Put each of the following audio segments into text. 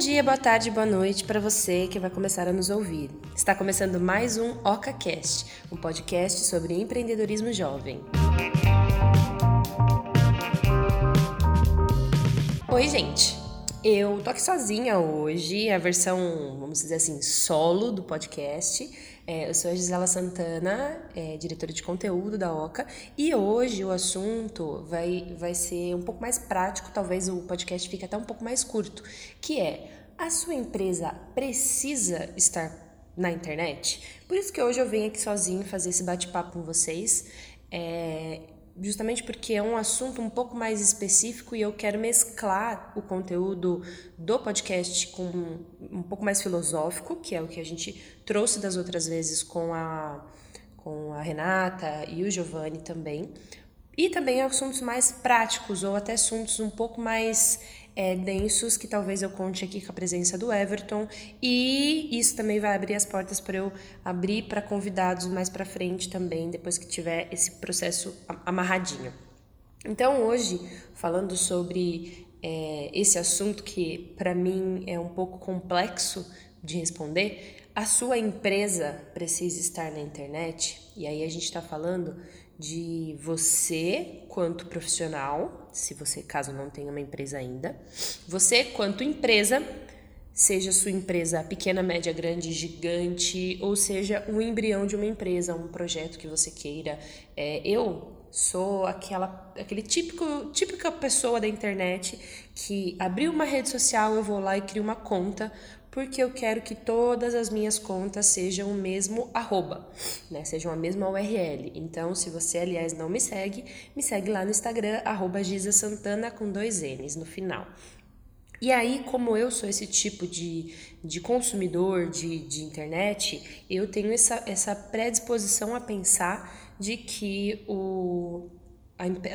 dia, boa tarde, boa noite para você que vai começar a nos ouvir. Está começando mais um OcaCast, um podcast sobre empreendedorismo jovem. Oi, gente. Eu tô aqui sozinha hoje, a versão, vamos dizer assim, solo do podcast. É, eu sou a Gisela Santana, é, diretora de conteúdo da OCA, e hoje o assunto vai, vai ser um pouco mais prático, talvez o podcast fique até um pouco mais curto, que é a sua empresa precisa estar na internet? Por isso que hoje eu venho aqui sozinho fazer esse bate-papo com vocês. É, justamente porque é um assunto um pouco mais específico e eu quero mesclar o conteúdo do podcast com um pouco mais filosófico, que é o que a gente trouxe das outras vezes com a, com a Renata e o Giovanni também. E também assuntos mais práticos ou até assuntos um pouco mais é, densos que talvez eu conte aqui com a presença do Everton e isso também vai abrir as portas para eu abrir para convidados mais para frente também depois que tiver esse processo amarradinho. Então hoje falando sobre é, esse assunto que para mim é um pouco complexo de responder, a sua empresa precisa estar na internet e aí a gente está falando de você quanto profissional, se você caso não tenha uma empresa ainda, você quanto empresa, seja sua empresa pequena, média, grande, gigante, ou seja um embrião de uma empresa, um projeto que você queira. É, eu sou aquela aquele típico típica pessoa da internet que abriu uma rede social, eu vou lá e crio uma conta porque eu quero que todas as minhas contas sejam o mesmo arroba, né? Sejam a mesma URL. Então, se você, aliás, não me segue, me segue lá no Instagram, arroba Giza Santana com dois N's no final. E aí, como eu sou esse tipo de, de consumidor de, de internet, eu tenho essa, essa predisposição a pensar de que o,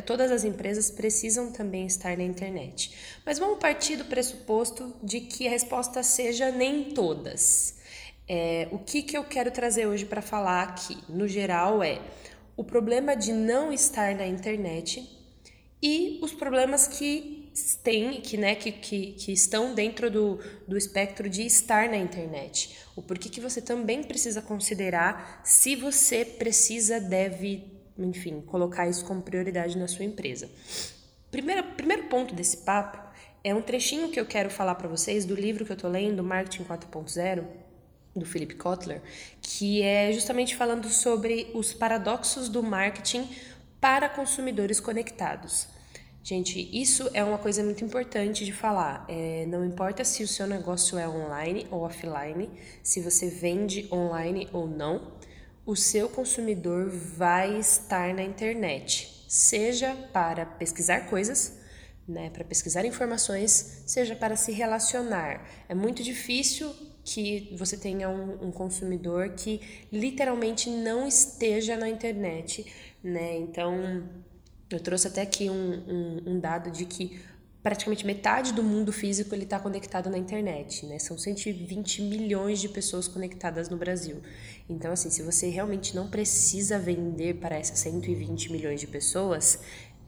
todas as empresas precisam também estar na internet. Mas vamos partir do pressuposto de que a resposta seja nem todas. É, o que, que eu quero trazer hoje para falar aqui, no geral, é o problema de não estar na internet e os problemas que têm, que, né, que, que, que estão dentro do, do espectro de estar na internet. O porquê que você também precisa considerar se você precisa, deve enfim, colocar isso como prioridade na sua empresa. Primeiro, primeiro ponto desse papo é um trechinho que eu quero falar para vocês do livro que eu estou lendo, Marketing 4.0, do Philip Kotler, que é justamente falando sobre os paradoxos do marketing para consumidores conectados. Gente, isso é uma coisa muito importante de falar. É, não importa se o seu negócio é online ou offline, se você vende online ou não, o seu consumidor vai estar na internet, seja para pesquisar coisas, né, para pesquisar informações, seja para se relacionar. É muito difícil que você tenha um, um consumidor que literalmente não esteja na internet, né? Então, eu trouxe até aqui um, um, um dado de que praticamente metade do mundo físico ele está conectado na internet, né? São 120 milhões de pessoas conectadas no Brasil. Então, assim, se você realmente não precisa vender para essas 120 milhões de pessoas,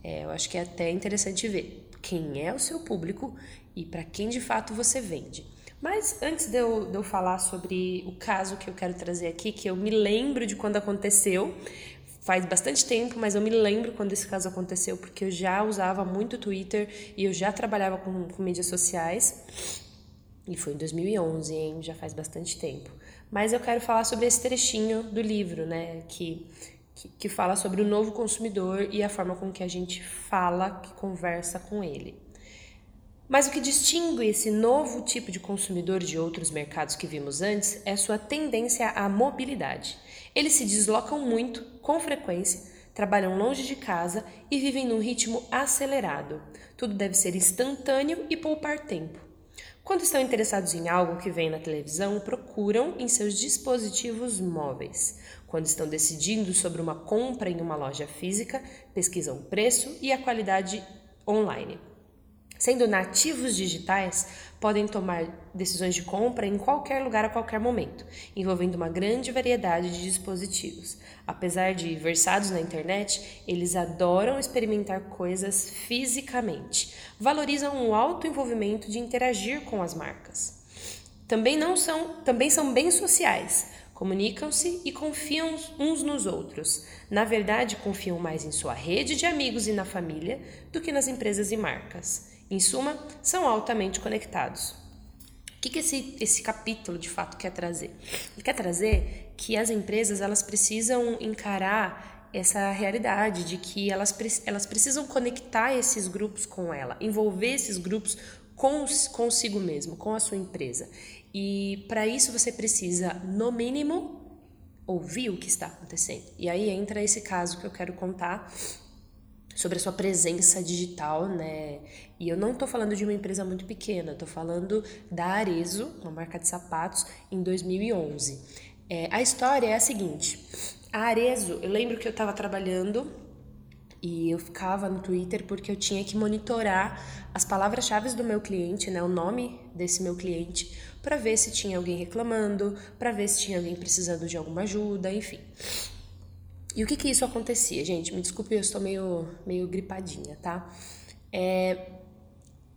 é, eu acho que é até interessante ver quem é o seu público e para quem de fato você vende. Mas antes de eu, de eu falar sobre o caso que eu quero trazer aqui, que eu me lembro de quando aconteceu, faz bastante tempo, mas eu me lembro quando esse caso aconteceu, porque eu já usava muito Twitter e eu já trabalhava com, com mídias sociais. E foi em 2011, hein? Já faz bastante tempo. Mas eu quero falar sobre esse trechinho do livro, né? Que, que, que fala sobre o novo consumidor e a forma com que a gente fala, que conversa com ele. Mas o que distingue esse novo tipo de consumidor de outros mercados que vimos antes é sua tendência à mobilidade. Eles se deslocam muito, com frequência, trabalham longe de casa e vivem num ritmo acelerado. Tudo deve ser instantâneo e poupar tempo. Quando estão interessados em algo que vem na televisão, procuram em seus dispositivos móveis. Quando estão decidindo sobre uma compra em uma loja física, pesquisam o preço e a qualidade online. Sendo nativos digitais, podem tomar decisões de compra em qualquer lugar a qualquer momento, envolvendo uma grande variedade de dispositivos. Apesar de versados na internet, eles adoram experimentar coisas fisicamente. Valorizam o alto envolvimento de interagir com as marcas. Também não são, também são bem sociais Comunicam-se e confiam uns nos outros. Na verdade, confiam mais em sua rede de amigos e na família do que nas empresas e marcas. Em suma, são altamente conectados. O que, que esse, esse capítulo de fato quer trazer? Ele quer trazer que as empresas elas precisam encarar essa realidade de que elas, elas precisam conectar esses grupos com ela, envolver esses grupos com, consigo mesmo, com a sua empresa. E para isso você precisa, no mínimo, ouvir o que está acontecendo. E aí entra esse caso que eu quero contar sobre a sua presença digital, né? E eu não estou falando de uma empresa muito pequena, estou falando da Arezo, uma marca de sapatos, em 2011. É, a história é a seguinte: a Arezo, eu lembro que eu estava trabalhando e eu ficava no Twitter porque eu tinha que monitorar as palavras-chave do meu cliente, né, o nome desse meu cliente, para ver se tinha alguém reclamando, para ver se tinha alguém precisando de alguma ajuda, enfim. E o que que isso acontecia, gente? Me desculpe, eu estou meio, meio gripadinha, tá? É,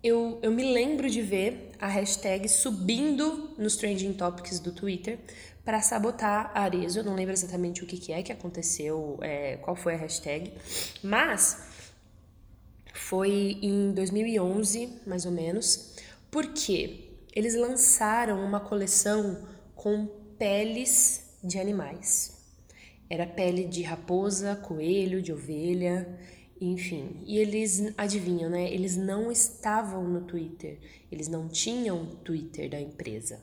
eu, eu me lembro de ver a hashtag subindo nos trending topics do Twitter para sabotar a Arezo. Eu não lembro exatamente o que, que é que aconteceu, é, qual foi a hashtag, mas foi em 2011, mais ou menos, porque eles lançaram uma coleção com peles de animais. Era pele de raposa, coelho, de ovelha, enfim. E eles, adivinham, né? Eles não estavam no Twitter, eles não tinham Twitter da empresa.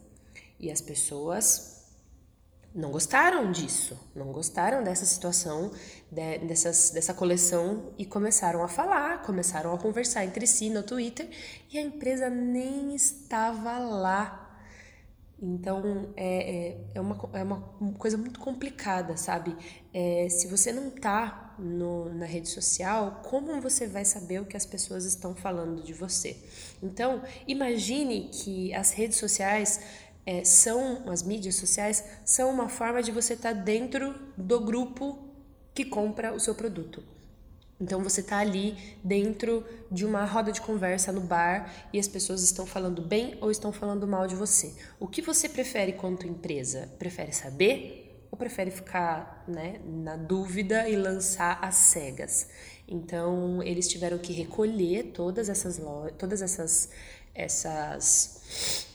E as pessoas não gostaram disso, não gostaram dessa situação, de, dessas, dessa coleção e começaram a falar, começaram a conversar entre si no Twitter e a empresa nem estava lá. Então é, é, é, uma, é uma coisa muito complicada, sabe? É, se você não tá no, na rede social, como você vai saber o que as pessoas estão falando de você? Então, imagine que as redes sociais é, são, as mídias sociais, são uma forma de você estar tá dentro do grupo que compra o seu produto. Então você está ali dentro de uma roda de conversa no bar e as pessoas estão falando bem ou estão falando mal de você. O que você prefere quanto empresa? Prefere saber ou prefere ficar né, na dúvida e lançar as cegas? Então eles tiveram que recolher todas essas todas essas essas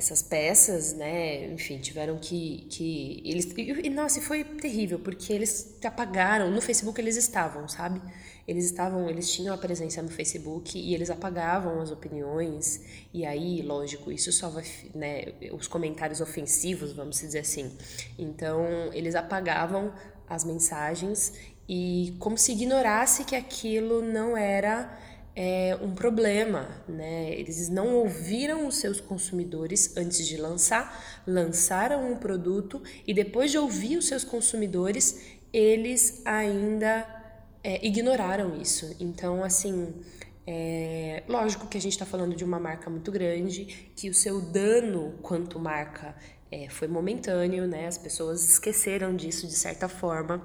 essas peças, né? Enfim, tiveram que. que eles, e, e, nossa, foi terrível, porque eles apagaram. No Facebook eles estavam, sabe? Eles estavam, eles tinham a presença no Facebook e eles apagavam as opiniões. E aí, lógico, isso só vai. Né, os comentários ofensivos, vamos dizer assim. Então, eles apagavam as mensagens e como se ignorasse que aquilo não era é um problema, né? Eles não ouviram os seus consumidores antes de lançar, lançaram um produto e depois de ouvir os seus consumidores, eles ainda é, ignoraram isso. Então, assim, é, lógico que a gente está falando de uma marca muito grande, que o seu dano quanto marca é, foi momentâneo, né? As pessoas esqueceram disso de certa forma.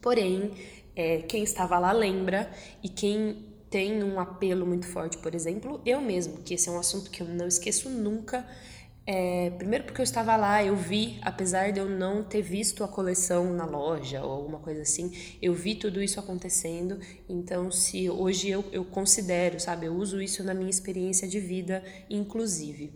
Porém, é, quem estava lá lembra e quem tem um apelo muito forte, por exemplo, eu mesmo, que esse é um assunto que eu não esqueço nunca. É, primeiro porque eu estava lá, eu vi, apesar de eu não ter visto a coleção na loja ou alguma coisa assim, eu vi tudo isso acontecendo. Então, se hoje eu, eu considero, sabe, eu uso isso na minha experiência de vida, inclusive.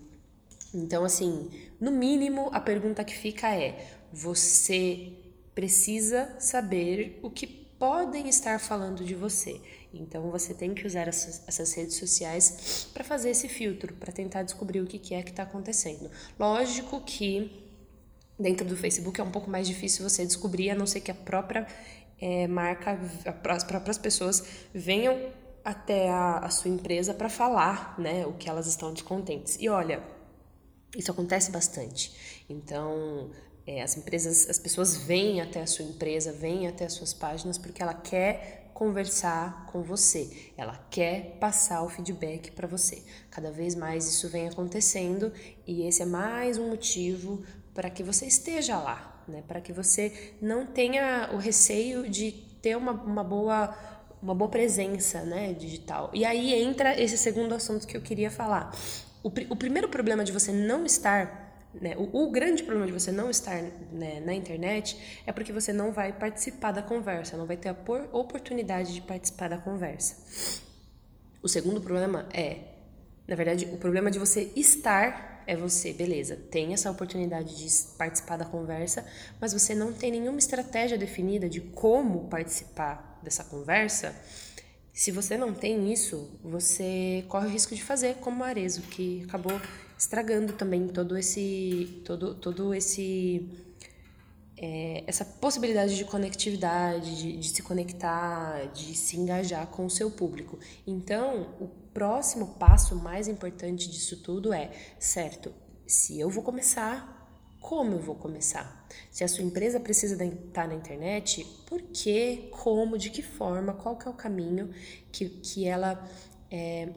Então, assim, no mínimo, a pergunta que fica é: você precisa saber o que podem estar falando de você. Então você tem que usar essas, redes sociais para fazer esse filtro, para tentar descobrir o que, que é que está acontecendo. Lógico que dentro do Facebook é um pouco mais difícil você descobrir, a não ser que a própria é, marca, as próprias pessoas venham até a, a sua empresa para falar né, o que elas estão descontentes. E olha, isso acontece bastante. Então, é, as empresas, as pessoas vêm até a sua empresa, vêm até as suas páginas porque ela quer conversar com você, ela quer passar o feedback para você. Cada vez mais isso vem acontecendo e esse é mais um motivo para que você esteja lá, né? Para que você não tenha o receio de ter uma, uma boa uma boa presença, né, digital. E aí entra esse segundo assunto que eu queria falar. O, o primeiro problema de você não estar né? O, o, grande problema de você não estar né, na internet é porque você não vai participar da conversa, não vai ter a por, oportunidade de participar da conversa. O segundo problema é, na verdade, o problema de você estar é você, beleza, tem essa oportunidade de participar da conversa, mas você não tem nenhuma estratégia definida de como participar dessa conversa. Se você não tem isso, você corre o risco de fazer como o Arezo, que acabou estragando também todo esse todo todo esse é, essa possibilidade de conectividade, de, de, se conectar, de se engajar com o seu público. Então, o próximo passo mais importante disso tudo é, certo, se eu vou começar, como eu vou começar? Se a sua empresa precisa estar na internet, por que, como, de que forma, qual que é o caminho que, que ela é,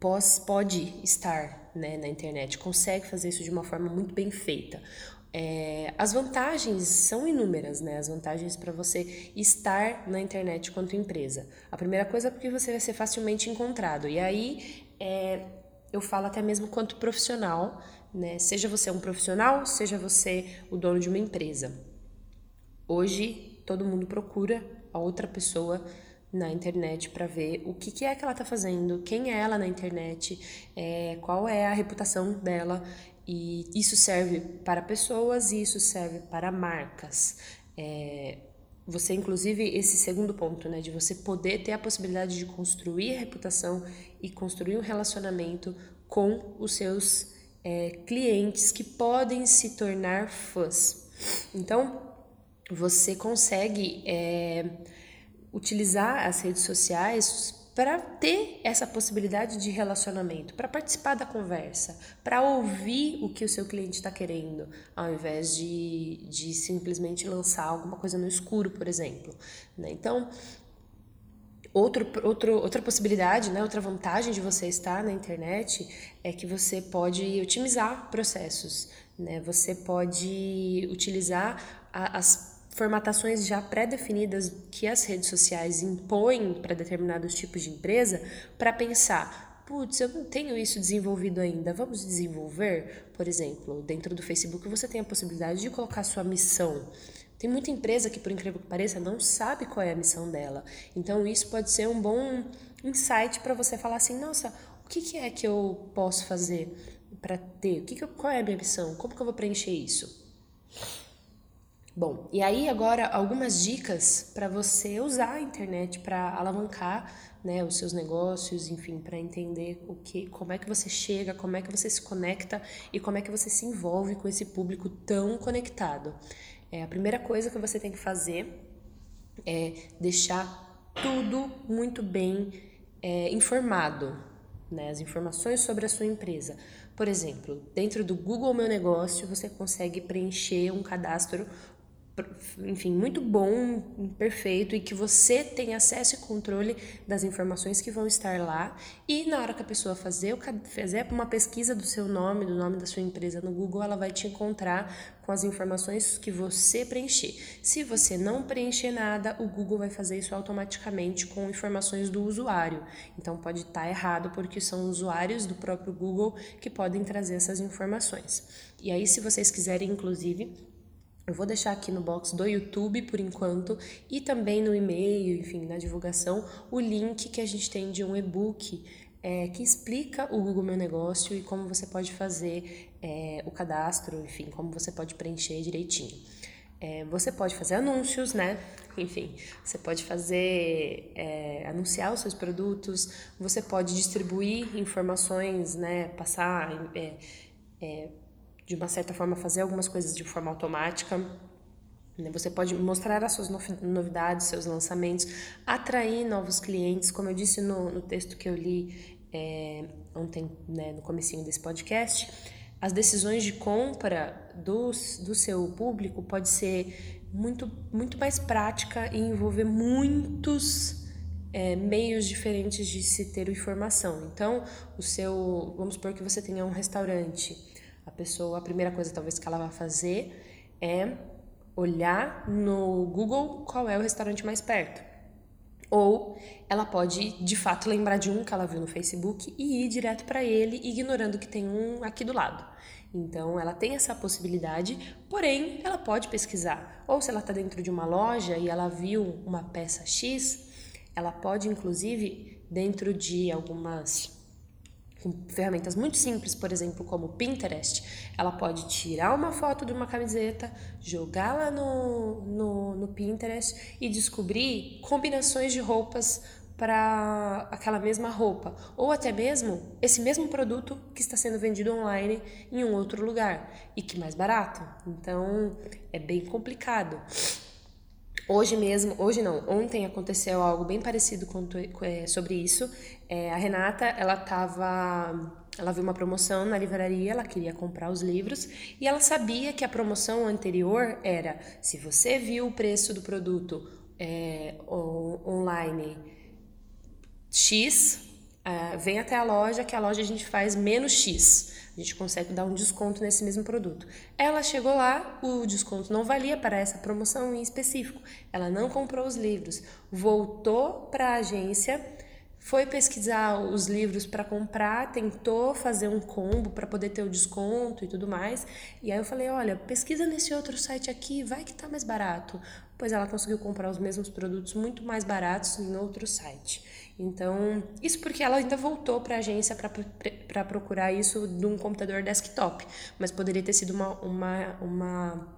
pós, pode estar né, na internet, consegue fazer isso de uma forma muito bem feita. É, as vantagens são inúmeras, né? As vantagens para você estar na internet quanto empresa. A primeira coisa é porque você vai ser facilmente encontrado. E aí é, eu falo até mesmo quanto profissional, né? Seja você um profissional, seja você o dono de uma empresa. Hoje todo mundo procura a outra pessoa na internet para ver o que, que, é que ela está fazendo, quem é ela na internet, é, qual é a reputação dela. E isso serve para pessoas e isso serve para marcas. É, você, inclusive, esse segundo ponto, né, de você poder ter a possibilidade de construir reputação e construir um relacionamento com os seus é, clientes que podem se tornar fãs. Então, você consegue é, utilizar as redes sociais para ter essa possibilidade de relacionamento, para participar da conversa, para ouvir o que o seu cliente está querendo, ao invés de, de simplesmente lançar alguma coisa no escuro, por exemplo. Né? Então, outro, outro, outra possibilidade, né, outra vantagem de você estar na internet é que você pode otimizar processos. Né? Você pode utilizar a, as formatações já pré-definidas que as redes sociais impõem para determinados tipos de empresa para pensar, putz, eu não tenho isso desenvolvido ainda, vamos desenvolver? Por exemplo, dentro do Facebook você tem a possibilidade de colocar sua missão. Tem muita empresa que, por incrível que pareça, não sabe qual é a missão dela. Então, isso pode ser um bom insight para você falar assim: nossa, o que, que, é que eu posso fazer para ter? O que, que qual é a minha missão? Como que eu vou preencher isso? Bom, e aí agora algumas dicas para você usar a internet para alavancar né, os seus negócios, enfim, para entender o que, como é que você chega, como é que você se conecta e como é que você se envolve com esse público tão conectado. É, a primeira coisa que você tem que fazer é deixar tudo muito bem é, informado, né, as informações sobre a sua empresa. Por exemplo, dentro do Google Meu Negócio, você consegue preencher um cadastro enfim, muito bom, perfeito e que você tem acesso e controle das informações que vão estar lá e na hora que a pessoa fazer, fazer uma pesquisa do seu nome, do nome da sua empresa no Google, ela vai te encontrar com as informações que você preencher. Se você não preencher nada, o Google vai fazer isso automaticamente com informações do usuário. Então pode estar errado porque são usuários do próprio Google que podem trazer essas informações. E aí se vocês quiserem inclusive eu vou deixar aqui no box do YouTube por enquanto e também no e-mail, enfim, na divulgação, o link que a gente tem de um e-book é, que explica o Google Meu Negócio e como você pode fazer é, o cadastro, enfim, como você pode preencher direitinho. É, você pode fazer anúncios, né? Enfim, você pode fazer, é, anunciar os seus produtos, você pode distribuir informações, né? Passar é, é de uma certa forma, fazer algumas coisas de forma automática. Né? Você pode mostrar as suas novidades, seus lançamentos, atrair novos clientes, como eu disse no, no texto que eu li é, ontem, né, no comecinho desse podcast. As decisões de compra do, do seu público pode ser muito, muito mais prática e envolver muitos é, meios diferentes de se ter informação. Então, o seu, vamos supor que você tenha um restaurante, a pessoa, a primeira coisa talvez que ela vai fazer é olhar no Google qual é o restaurante mais perto. Ou ela pode de fato lembrar de um que ela viu no Facebook e ir direto para ele, ignorando que tem um aqui do lado. Então ela tem essa possibilidade, porém ela pode pesquisar. Ou se ela está dentro de uma loja e ela viu uma peça X, ela pode inclusive dentro de algumas com ferramentas muito simples, por exemplo, como o Pinterest, ela pode tirar uma foto de uma camiseta, jogar lá no, no, no Pinterest e descobrir combinações de roupas para aquela mesma roupa, ou até mesmo esse mesmo produto que está sendo vendido online em um outro lugar e que mais barato. Então é bem complicado. Hoje mesmo, hoje não, ontem aconteceu algo bem parecido com, é, sobre isso. É, a Renata, ela tava, ela viu uma promoção na livraria, ela queria comprar os livros e ela sabia que a promoção anterior era: se você viu o preço do produto é, online X, é, vem até a loja, que a loja a gente faz menos X a gente consegue dar um desconto nesse mesmo produto. Ela chegou lá, o desconto não valia para essa promoção em específico. Ela não comprou os livros, voltou para a agência, foi pesquisar os livros para comprar, tentou fazer um combo para poder ter o desconto e tudo mais. E aí eu falei: "Olha, pesquisa nesse outro site aqui, vai que tá mais barato". Pois ela conseguiu comprar os mesmos produtos muito mais baratos em outro site. Então, isso porque ela ainda voltou para a agência para procurar isso de um computador desktop, mas poderia ter sido uma, uma, uma,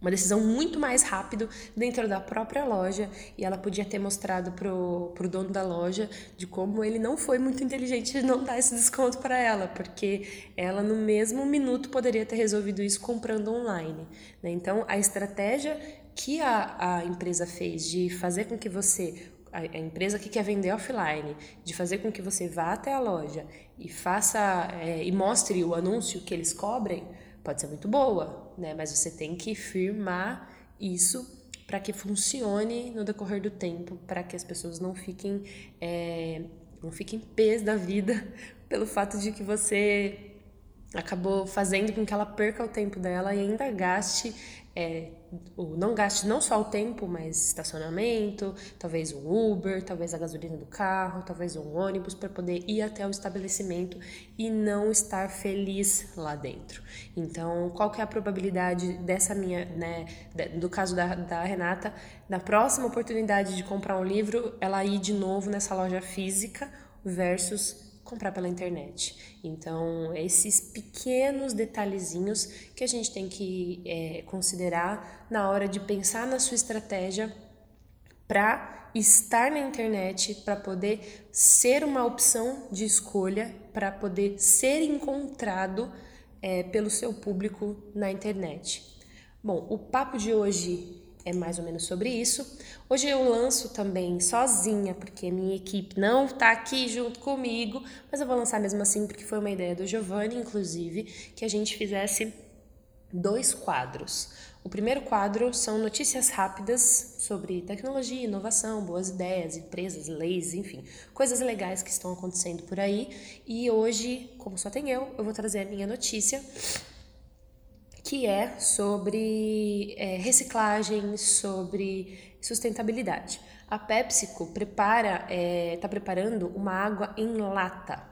uma decisão muito mais rápido dentro da própria loja e ela podia ter mostrado pro, pro dono da loja de como ele não foi muito inteligente de não dar esse desconto para ela, porque ela no mesmo minuto poderia ter resolvido isso comprando online. Né? Então, a estratégia que a, a empresa fez de fazer com que você a, a, empresa que quer vender offline, de fazer com que você vá até a loja e faça é, e mostre o anúncio que eles cobrem, pode ser muito boa, né? Mas você tem que firmar isso para que funcione no decorrer do tempo, para que as pessoas não fiquem é, não fiquem pés da vida pelo fato de que você acabou fazendo com que ela perca o tempo dela e ainda gaste é, não gaste não só o tempo, mas estacionamento, talvez um Uber, talvez a gasolina do carro, talvez um ônibus para poder ir até o estabelecimento e não estar feliz lá dentro. Então, qual que é a probabilidade dessa minha, né, do caso da, da Renata, na próxima oportunidade de comprar um livro, ela ir de novo nessa loja física versus comprar pela internet. Então, esses pequenos detalhezinhos que a gente tem que é, considerar na hora de pensar na sua estratégia para estar na internet, para poder ser uma opção de escolha, para poder ser encontrado é, pelo seu público na internet. Bom, o papo de hoje é mais ou menos sobre isso. Hoje eu lanço também sozinha, porque minha equipe não está aqui junto comigo, mas eu vou lançar mesmo assim, porque foi uma ideia do Giovanni, inclusive, que a gente fizesse dois quadros. O primeiro quadro são notícias rápidas sobre tecnologia, inovação, boas ideias, empresas, leis, enfim, coisas legais que estão acontecendo por aí. E hoje, como só tem eu, eu vou trazer a minha notícia que é sobre é, reciclagem, sobre sustentabilidade. A PepsiCo prepara, está é, tá preparando uma água em lata.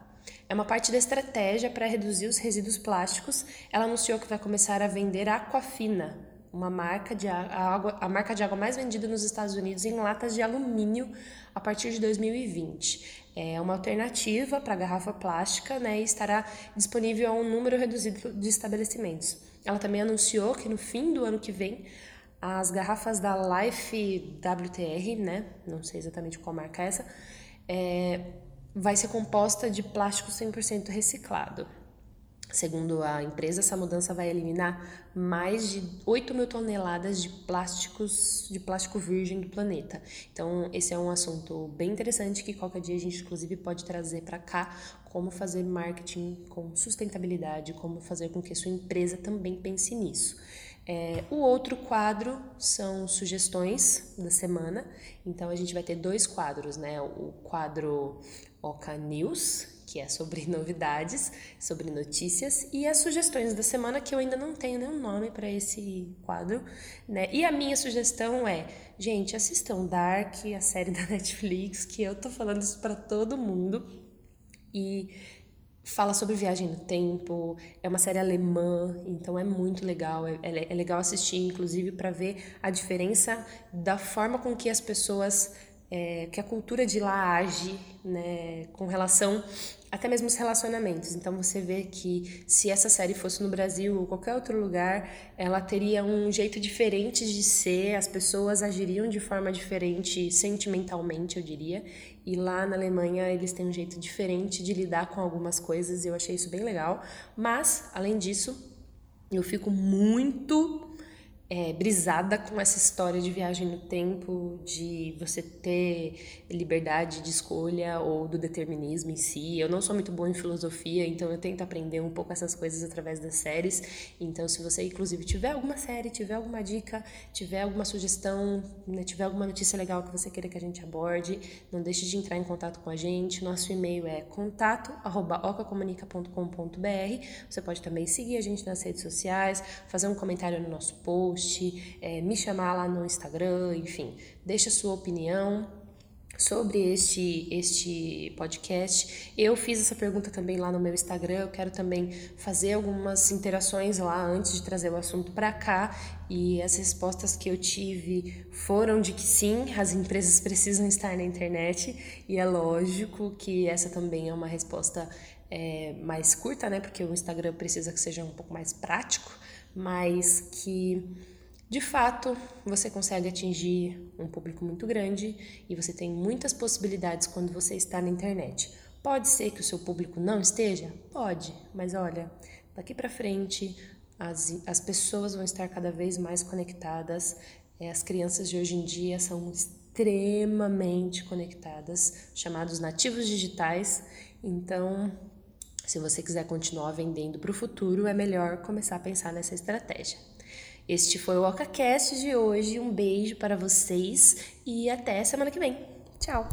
É uma parte da estratégia para reduzir os resíduos plásticos. Ela anunciou que vai começar a vender Aquafina, uma marca de água, a marca de água mais vendida nos Estados Unidos em latas de alumínio a partir de 2020. É uma alternativa para a garrafa plástica né, e estará disponível a um número reduzido de estabelecimentos. Ela também anunciou que no fim do ano que vem as garrafas da Life WTR, né? Não sei exatamente qual marca é essa, é, vai ser composta de plástico 100% reciclado. Segundo a empresa, essa mudança vai eliminar mais de 8 mil toneladas de plásticos, de plástico virgem do planeta. Então, esse é um assunto bem interessante que qualquer dia a gente, inclusive, pode trazer para cá como fazer marketing com sustentabilidade, como fazer com que sua empresa também pense nisso. É, o outro quadro são sugestões da semana. Então, a gente vai ter dois quadros, né? O quadro Oca News, que é sobre novidades, sobre notícias, e as sugestões da semana, que eu ainda não tenho nenhum nome para esse quadro, né? E a minha sugestão é, gente, assistam Dark, a série da Netflix, que eu tô falando isso para todo mundo. E fala sobre viagem no tempo, é uma série alemã, então é muito legal, é, é, é legal assistir, inclusive, para ver a diferença da forma com que as pessoas é, que a cultura de lá age né, com relação até mesmo os relacionamentos. Então você vê que se essa série fosse no Brasil ou qualquer outro lugar, ela teria um jeito diferente de ser, as pessoas agiriam de forma diferente sentimentalmente, eu diria. E lá na Alemanha eles têm um jeito diferente de lidar com algumas coisas e eu achei isso bem legal. Mas, além disso, eu fico muito é, brisada com essa história de viagem no tempo, de você ter liberdade de escolha ou do determinismo em si. Eu não sou muito boa em filosofia, então eu tento aprender um pouco essas coisas através das séries. Então, se você, inclusive, tiver alguma série, tiver alguma dica, tiver alguma sugestão, né, tiver alguma notícia legal que você queira que a gente aborde, não deixe de entrar em contato com a gente. Nosso e-mail é contato@ocacomunica.com.br. Você pode também seguir a gente nas redes sociais, fazer um comentário no nosso post post, é, me chamar lá no Instagram, enfim, deixa sua opinião sobre este, este podcast. Eu fiz essa pergunta também lá no meu Instagram. Eu quero também fazer algumas interações lá antes de trazer o assunto para cá. E as respostas que eu tive foram de que sim, as empresas precisam estar na internet. E é lógico que essa também é uma resposta é, mais curta, né? Porque o Instagram precisa que seja um pouco mais prático mas que de fato você consegue atingir um público muito grande e você tem muitas possibilidades quando você está na internet. Pode ser que o seu público não esteja? Pode, mas olha, daqui para frente as, as pessoas vão estar cada vez mais conectadas. É, as crianças de hoje em dia são extremamente conectadas, chamados nativos digitais. Então, se você quiser continuar vendendo para o futuro, é melhor começar a pensar nessa estratégia. Este foi o OcaCast de hoje. Um beijo para vocês e até semana que vem. Tchau!